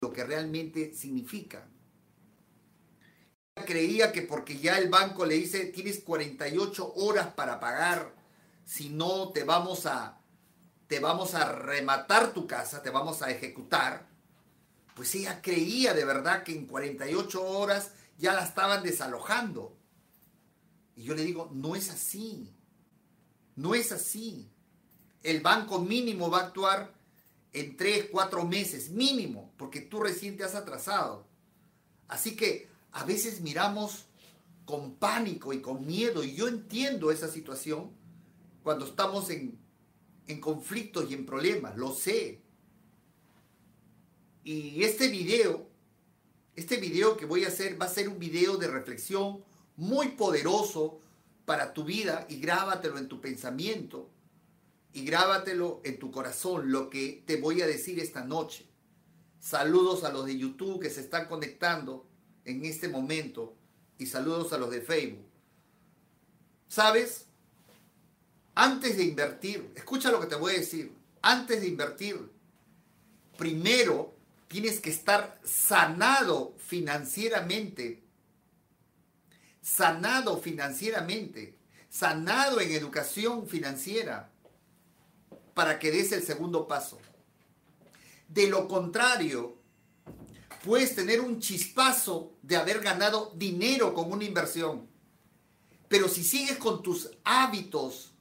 lo que realmente significa. Creía que porque ya el banco le dice tienes 48 horas para pagar, si no te vamos a te vamos a rematar tu casa, te vamos a ejecutar. Pues ella creía de verdad que en 48 horas ya la estaban desalojando. Y yo le digo, no es así. No es así. El banco mínimo va a actuar en 3, 4 meses, mínimo, porque tú recién te has atrasado. Así que a veces miramos con pánico y con miedo, y yo entiendo esa situación cuando estamos en, en conflictos y en problemas, lo sé. Y este video, este video que voy a hacer va a ser un video de reflexión muy poderoso para tu vida y grábatelo en tu pensamiento y grábatelo en tu corazón lo que te voy a decir esta noche. Saludos a los de YouTube que se están conectando en este momento y saludos a los de Facebook. ¿Sabes? Antes de invertir, escucha lo que te voy a decir, antes de invertir, primero tienes que estar sanado financieramente, sanado financieramente, sanado en educación financiera, para que des el segundo paso. De lo contrario, puedes tener un chispazo de haber ganado dinero con una inversión. Pero si sigues con tus hábitos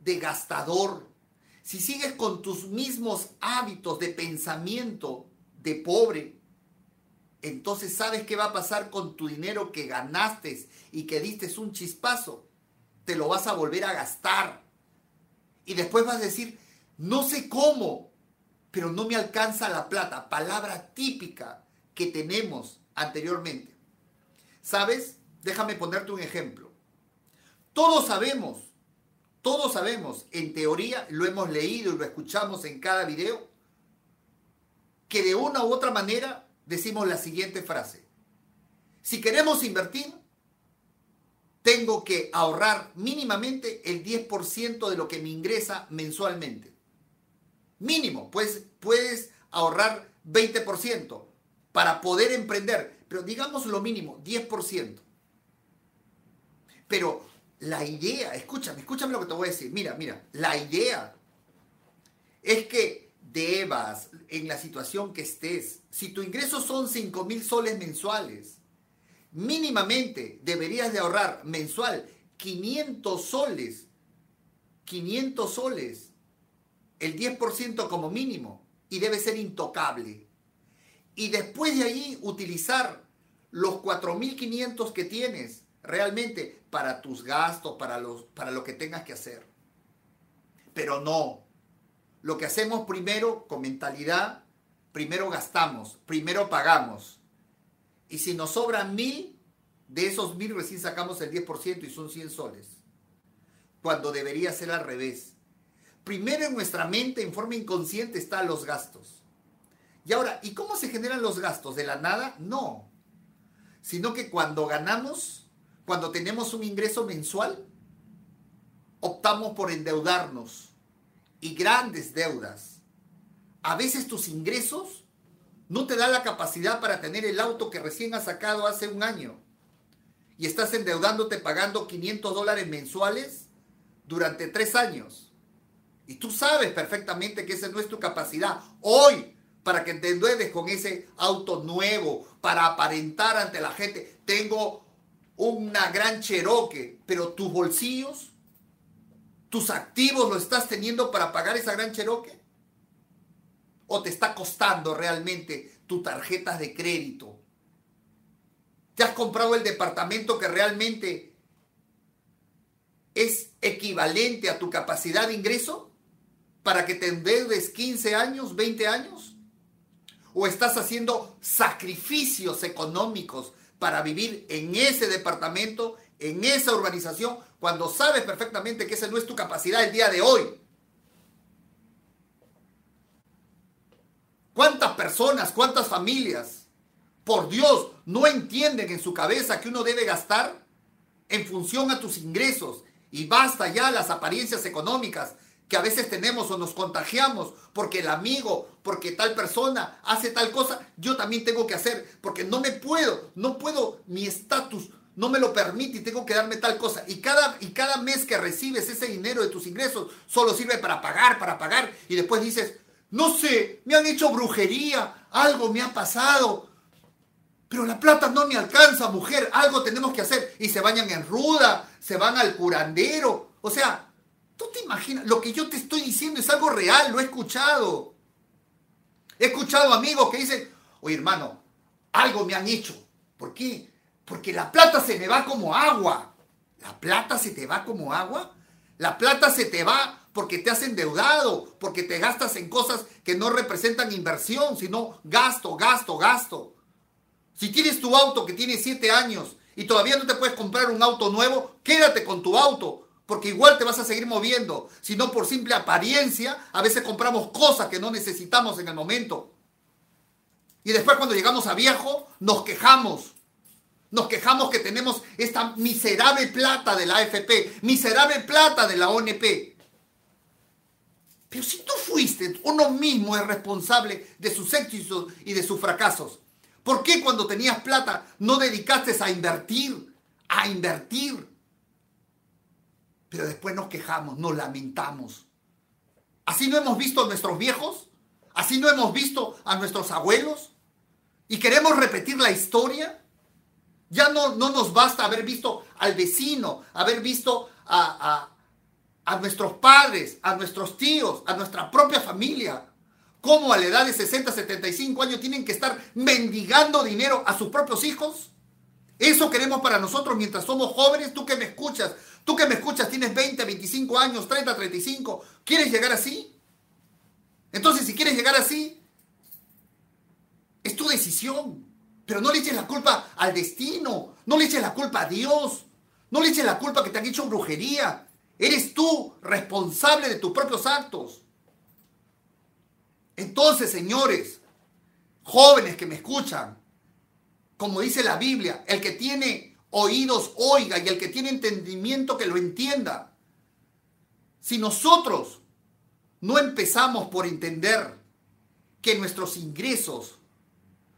de gastador, si sigues con tus mismos hábitos de pensamiento de pobre, entonces sabes qué va a pasar con tu dinero que ganaste y que diste un chispazo. Te lo vas a volver a gastar. Y después vas a decir, no sé cómo, pero no me alcanza la plata. Palabra típica que tenemos anteriormente. ¿Sabes? Déjame ponerte un ejemplo. Todos sabemos, todos sabemos, en teoría lo hemos leído y lo escuchamos en cada video, que de una u otra manera decimos la siguiente frase. Si queremos invertir, tengo que ahorrar mínimamente el 10% de lo que me ingresa mensualmente. Mínimo, pues puedes ahorrar 20% para poder emprender, pero digamos lo mínimo, 10%. Pero la idea, escúchame, escúchame lo que te voy a decir. Mira, mira, la idea es que debas, en la situación que estés, si tu ingreso son 5 mil soles mensuales, mínimamente deberías de ahorrar mensual 500 soles, 500 soles, el 10% como mínimo, y debe ser intocable. Y después de ahí utilizar los 4.500 que tienes realmente para tus gastos, para, los, para lo que tengas que hacer. Pero no. Lo que hacemos primero con mentalidad, primero gastamos, primero pagamos y si nos sobran mil, de esos mil recién sacamos el 10% y son 100 soles. Cuando debería ser al revés. Primero en nuestra mente, en forma inconsciente, están los gastos. Y ahora, ¿y cómo se generan los gastos? ¿De la nada? No. Sino que cuando ganamos, cuando tenemos un ingreso mensual, optamos por endeudarnos. Y grandes deudas. A veces tus ingresos no te da la capacidad para tener el auto que recién has sacado hace un año. Y estás endeudándote pagando 500 dólares mensuales durante tres años. Y tú sabes perfectamente que esa no es tu capacidad hoy para que te endeudes con ese auto nuevo, para aparentar ante la gente, tengo una gran Cherokee, pero tus bolsillos, tus activos lo estás teniendo para pagar esa gran Cherokee o te está costando realmente tus tarjetas de crédito? ¿Te has comprado el departamento que realmente es equivalente a tu capacidad de ingreso para que te endeudes 15 años, 20 años? ¿O estás haciendo sacrificios económicos para vivir en ese departamento, en esa urbanización, cuando sabes perfectamente que esa no es tu capacidad el día de hoy? ¿Cuántas personas, cuántas familias, por Dios, no entienden en su cabeza que uno debe gastar en función a tus ingresos? Y basta ya las apariencias económicas. que a veces tenemos o nos contagiamos porque el amigo, porque tal persona hace tal cosa, yo también tengo que hacer, porque no me puedo, no puedo, mi estatus no me lo permite y tengo que darme tal cosa. Y cada, y cada mes que recibes ese dinero de tus ingresos solo sirve para pagar, para pagar. Y después dices, no sé, me han hecho brujería, algo me ha pasado. Pero la plata no me alcanza, mujer, algo tenemos que hacer. Y se bañan en ruda, se van al curandero. O sea, ¿Tú te imaginas? Lo que yo te estoy diciendo es algo real, lo he escuchado. He escuchado amigos que dicen, oye hermano, algo me han hecho. ¿Por qué? Porque la plata se me va como agua. ¿La plata se te va como agua? La plata se te va porque te has endeudado, porque te gastas en cosas que no representan inversión, sino gasto, gasto, gasto. Si tienes tu auto que tiene 7 años y todavía no te puedes comprar un auto nuevo, quédate con tu auto porque igual te vas a seguir moviendo, sino por simple apariencia, a veces compramos cosas que no necesitamos en el momento. Y después cuando llegamos a viejo, nos quejamos. Nos quejamos que tenemos esta miserable plata de la AFP, miserable plata de la ONP. Pero si tú fuiste, uno mismo es responsable de sus éxitos y de sus fracasos. ¿Por qué cuando tenías plata no dedicaste a invertir? A invertir pero después nos quejamos, nos lamentamos. ¿Así no hemos visto a nuestros viejos? ¿Así no hemos visto a nuestros abuelos? ¿Y queremos repetir la historia? Ya no, no nos basta haber visto al vecino, haber visto a, a, a nuestros padres, a nuestros tíos, a nuestra propia familia. ¿Cómo a la edad de 60, 75 años tienen que estar mendigando dinero a sus propios hijos? Eso queremos para nosotros mientras somos jóvenes. Tú que me escuchas, tú que me escuchas, tienes 20, 25 años, 30, 35. ¿Quieres llegar así? Entonces, si quieres llegar así, es tu decisión. Pero no le eches la culpa al destino. No le eches la culpa a Dios. No le eches la culpa que te han hecho brujería. Eres tú responsable de tus propios actos. Entonces, señores, jóvenes que me escuchan, como dice la Biblia, el que tiene oídos oiga y el que tiene entendimiento que lo entienda. Si nosotros no empezamos por entender que nuestros ingresos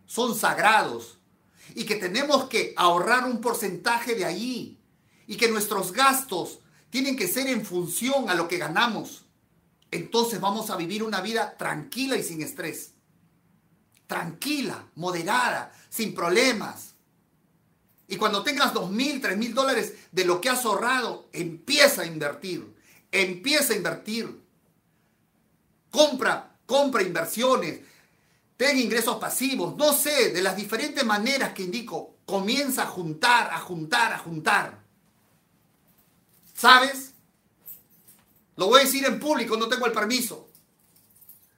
son sagrados y que tenemos que ahorrar un porcentaje de ahí y que nuestros gastos tienen que ser en función a lo que ganamos, entonces vamos a vivir una vida tranquila y sin estrés tranquila, moderada, sin problemas. Y cuando tengas dos mil, tres mil dólares de lo que has ahorrado, empieza a invertir. Empieza a invertir. Compra, compra inversiones. Ten ingresos pasivos. No sé, de las diferentes maneras que indico. Comienza a juntar, a juntar, a juntar. ¿Sabes? Lo voy a decir en público, no tengo el permiso.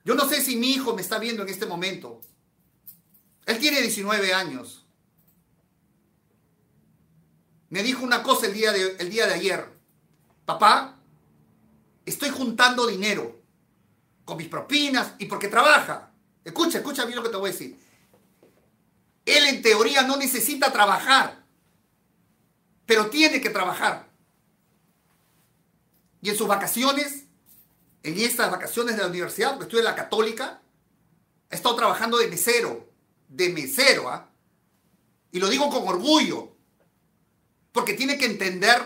Yo no sé si mi hijo me está viendo en este momento. Él tiene 19 años. Me dijo una cosa el día de, el día de ayer. Papá, estoy juntando dinero con mis propinas y porque trabaja. Escucha, escucha bien lo que te voy a decir. Él en teoría no necesita trabajar, pero tiene que trabajar. Y en sus vacaciones, en estas vacaciones de la universidad, porque estoy en la católica, he estado trabajando de mesero de mesero, ¿ah? y lo digo con orgullo, porque tiene que entender,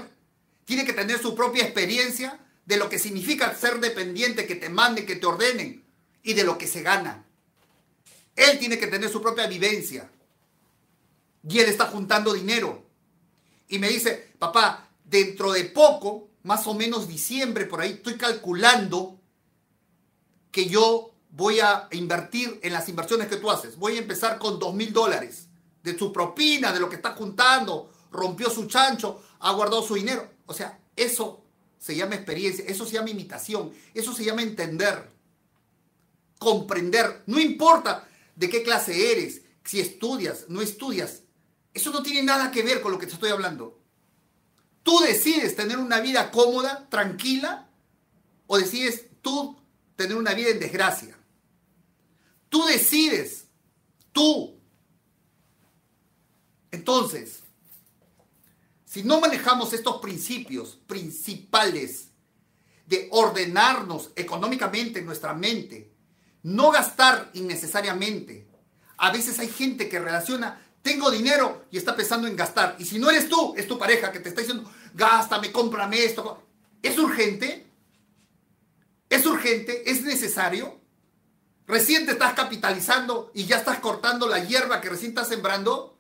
tiene que tener su propia experiencia de lo que significa ser dependiente, que te manden, que te ordenen, y de lo que se gana. Él tiene que tener su propia vivencia. Y él está juntando dinero. Y me dice, papá, dentro de poco, más o menos diciembre, por ahí, estoy calculando que yo voy a invertir en las inversiones que tú haces. Voy a empezar con dos mil dólares de su propina, de lo que está juntando, rompió su chancho, ha guardado su dinero. O sea, eso se llama experiencia, eso se llama imitación, eso se llama entender, comprender. No importa de qué clase eres, si estudias, no estudias. Eso no tiene nada que ver con lo que te estoy hablando. Tú decides tener una vida cómoda, tranquila, o decides tú tener una vida en desgracia. Tú decides. Tú. Entonces, si no manejamos estos principios principales de ordenarnos económicamente en nuestra mente, no gastar innecesariamente. A veces hay gente que relaciona, tengo dinero y está pensando en gastar. Y si no eres tú, es tu pareja que te está diciendo, gástame, cómprame esto. ¿Es urgente? ¿Es urgente? ¿Es necesario? ¿Recién te estás capitalizando y ya estás cortando la hierba que recién estás sembrando?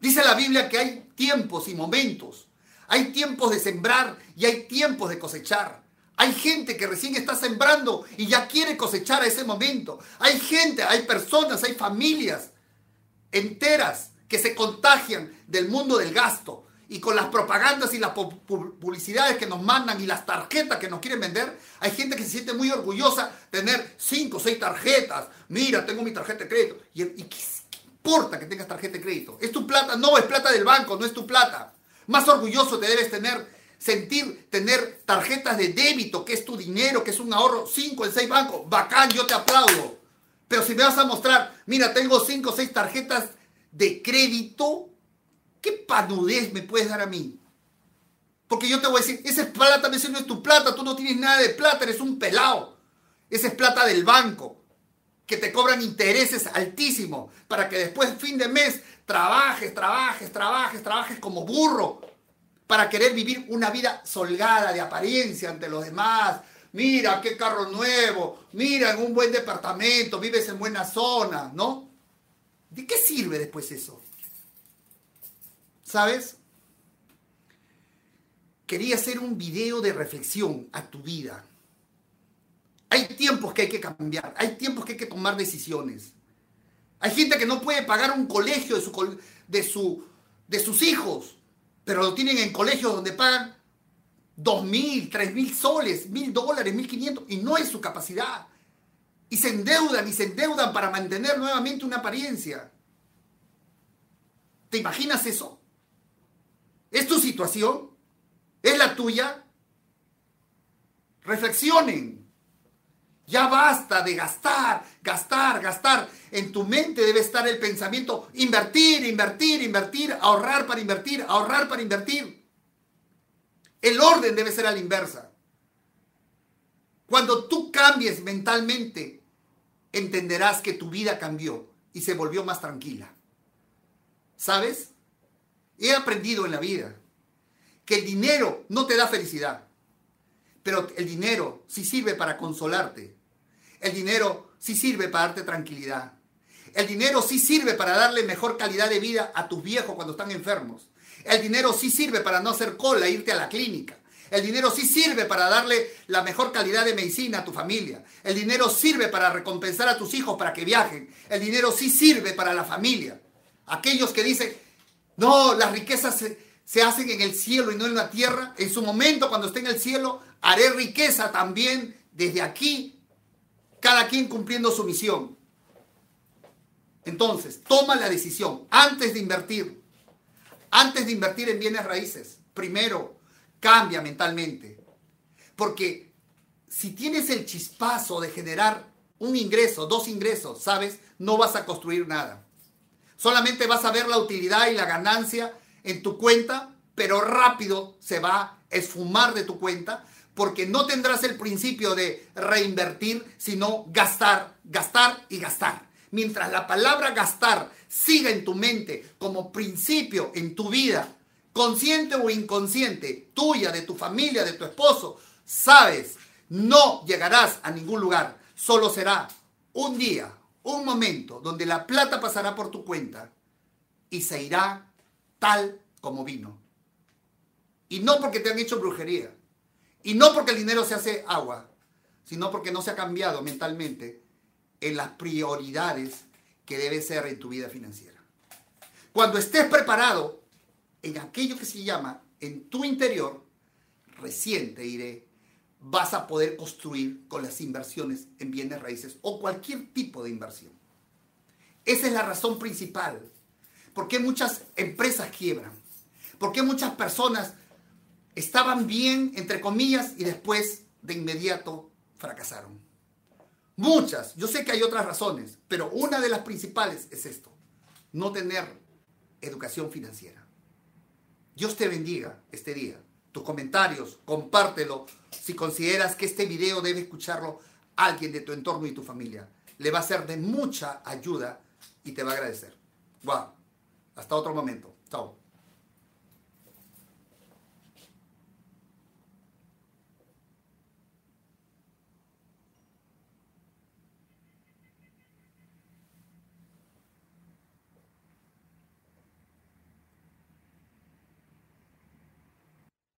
Dice la Biblia que hay tiempos y momentos. Hay tiempos de sembrar y hay tiempos de cosechar. Hay gente que recién está sembrando y ya quiere cosechar a ese momento. Hay gente, hay personas, hay familias enteras que se contagian del mundo del gasto y con las propagandas y las publicidades que nos mandan y las tarjetas que nos quieren vender, hay gente que se siente muy orgullosa tener cinco o seis tarjetas. Mira, tengo mi tarjeta de crédito. ¿Y, qué, importa que tengas tarjeta de crédito? ¿Es tu plata? No, es plata del banco, no es tu plata. Más orgulloso te debes tener, sentir tener tarjetas de débito, que es tu dinero, que es un ahorro, cinco en seis bancos. Bacán, yo te aplaudo. Pero si me vas a mostrar, mira, tengo cinco o seis tarjetas de crédito, ¿Qué panudez me puedes dar a mí? Porque yo te voy a decir, esa es plata, ese no es tu plata, tú no tienes nada de plata, eres un pelado. Esa es plata del banco, que te cobran intereses altísimos para que después, fin de mes, trabajes, trabajes, trabajes, trabajes como burro para querer vivir una vida solgada de apariencia ante los demás. Mira, qué carro nuevo, mira, en un buen departamento, vives en buena zona, ¿no? ¿De qué sirve después eso? ¿Sabes? Quería hacer un video de reflexión a tu vida. Hay tiempos que hay que cambiar, hay tiempos que hay que tomar decisiones. Hay gente que no puede pagar un colegio de, su, de, su, de sus hijos, pero lo tienen en colegios donde pagan dos mil, tres mil soles, mil dólares, mil quinientos, y no es su capacidad. Y se endeudan y se endeudan para mantener nuevamente una apariencia. ¿Te imaginas eso? ¿Es tu situación? ¿Es la tuya? Reflexionen. Ya basta de gastar, gastar, gastar. En tu mente debe estar el pensamiento invertir, invertir, invertir, ahorrar para invertir, ahorrar para invertir. El orden debe ser a la inversa. Cuando tú cambies mentalmente, entenderás que tu vida cambió y se volvió más tranquila. ¿Sabes? He aprendido en la vida que el dinero no te da felicidad, pero el dinero sí sirve para consolarte. El dinero sí sirve para darte tranquilidad. El dinero sí sirve para darle mejor calidad de vida a tus viejos cuando están enfermos. El dinero sí sirve para no hacer cola, e irte a la clínica. El dinero sí sirve para darle la mejor calidad de medicina a tu familia. El dinero sirve para recompensar a tus hijos para que viajen. El dinero sí sirve para la familia. Aquellos que dicen, no, las riquezas se, hacen en el cielo y no en la tierra. En su momento, cuando esté en el cielo, haré riqueza también desde aquí, cada quien cumpliendo su misión. Entonces, toma la decisión antes de invertir, antes de invertir en bienes raíces. Primero, cambia mentalmente. Porque si tienes el chispazo de generar un ingreso, dos ingresos, ¿sabes? No vas a construir nada. Solamente vas a ver la utilidad y la ganancia en tu cuenta, pero rápido se va a esfumar de tu cuenta porque no tendrás el principio de reinvertir, sino gastar, gastar y gastar. Mientras la palabra gastar siga en tu mente como principio en tu vida, consciente o inconsciente, tuya, de tu familia, de tu esposo, sabes, no llegarás a ningún lugar. Solo será un día un momento donde la plata pasará por tu cuenta y se irá tal como vino. Y no porque te han hecho brujería. Y no porque el dinero se hace agua, sino porque no se ha cambiado mentalmente en las prioridades que debe ser en tu vida financiera. Cuando estés preparado en aquello que se llama en tu interior, recién te diré vas a poder construir con las inversiones en bienes raíces o cualquier tipo de inversión. Esa es la razón principal. ¿Por qué muchas empresas quiebran? ¿Por qué muchas personas estaban bien, entre comillas, y después de inmediato fracasaron? Muchas. Yo sé que hay otras razones, pero una de las principales es esto. No tener educación financiera. Dios te bendiga este día. tus comentarios, compártelo si consideras que este video debe escucharlo alguien de tu entorno y tu familia. Le va a ser de mucha ayuda y te va a agradecer. Wow. Hasta otro momento. Chao.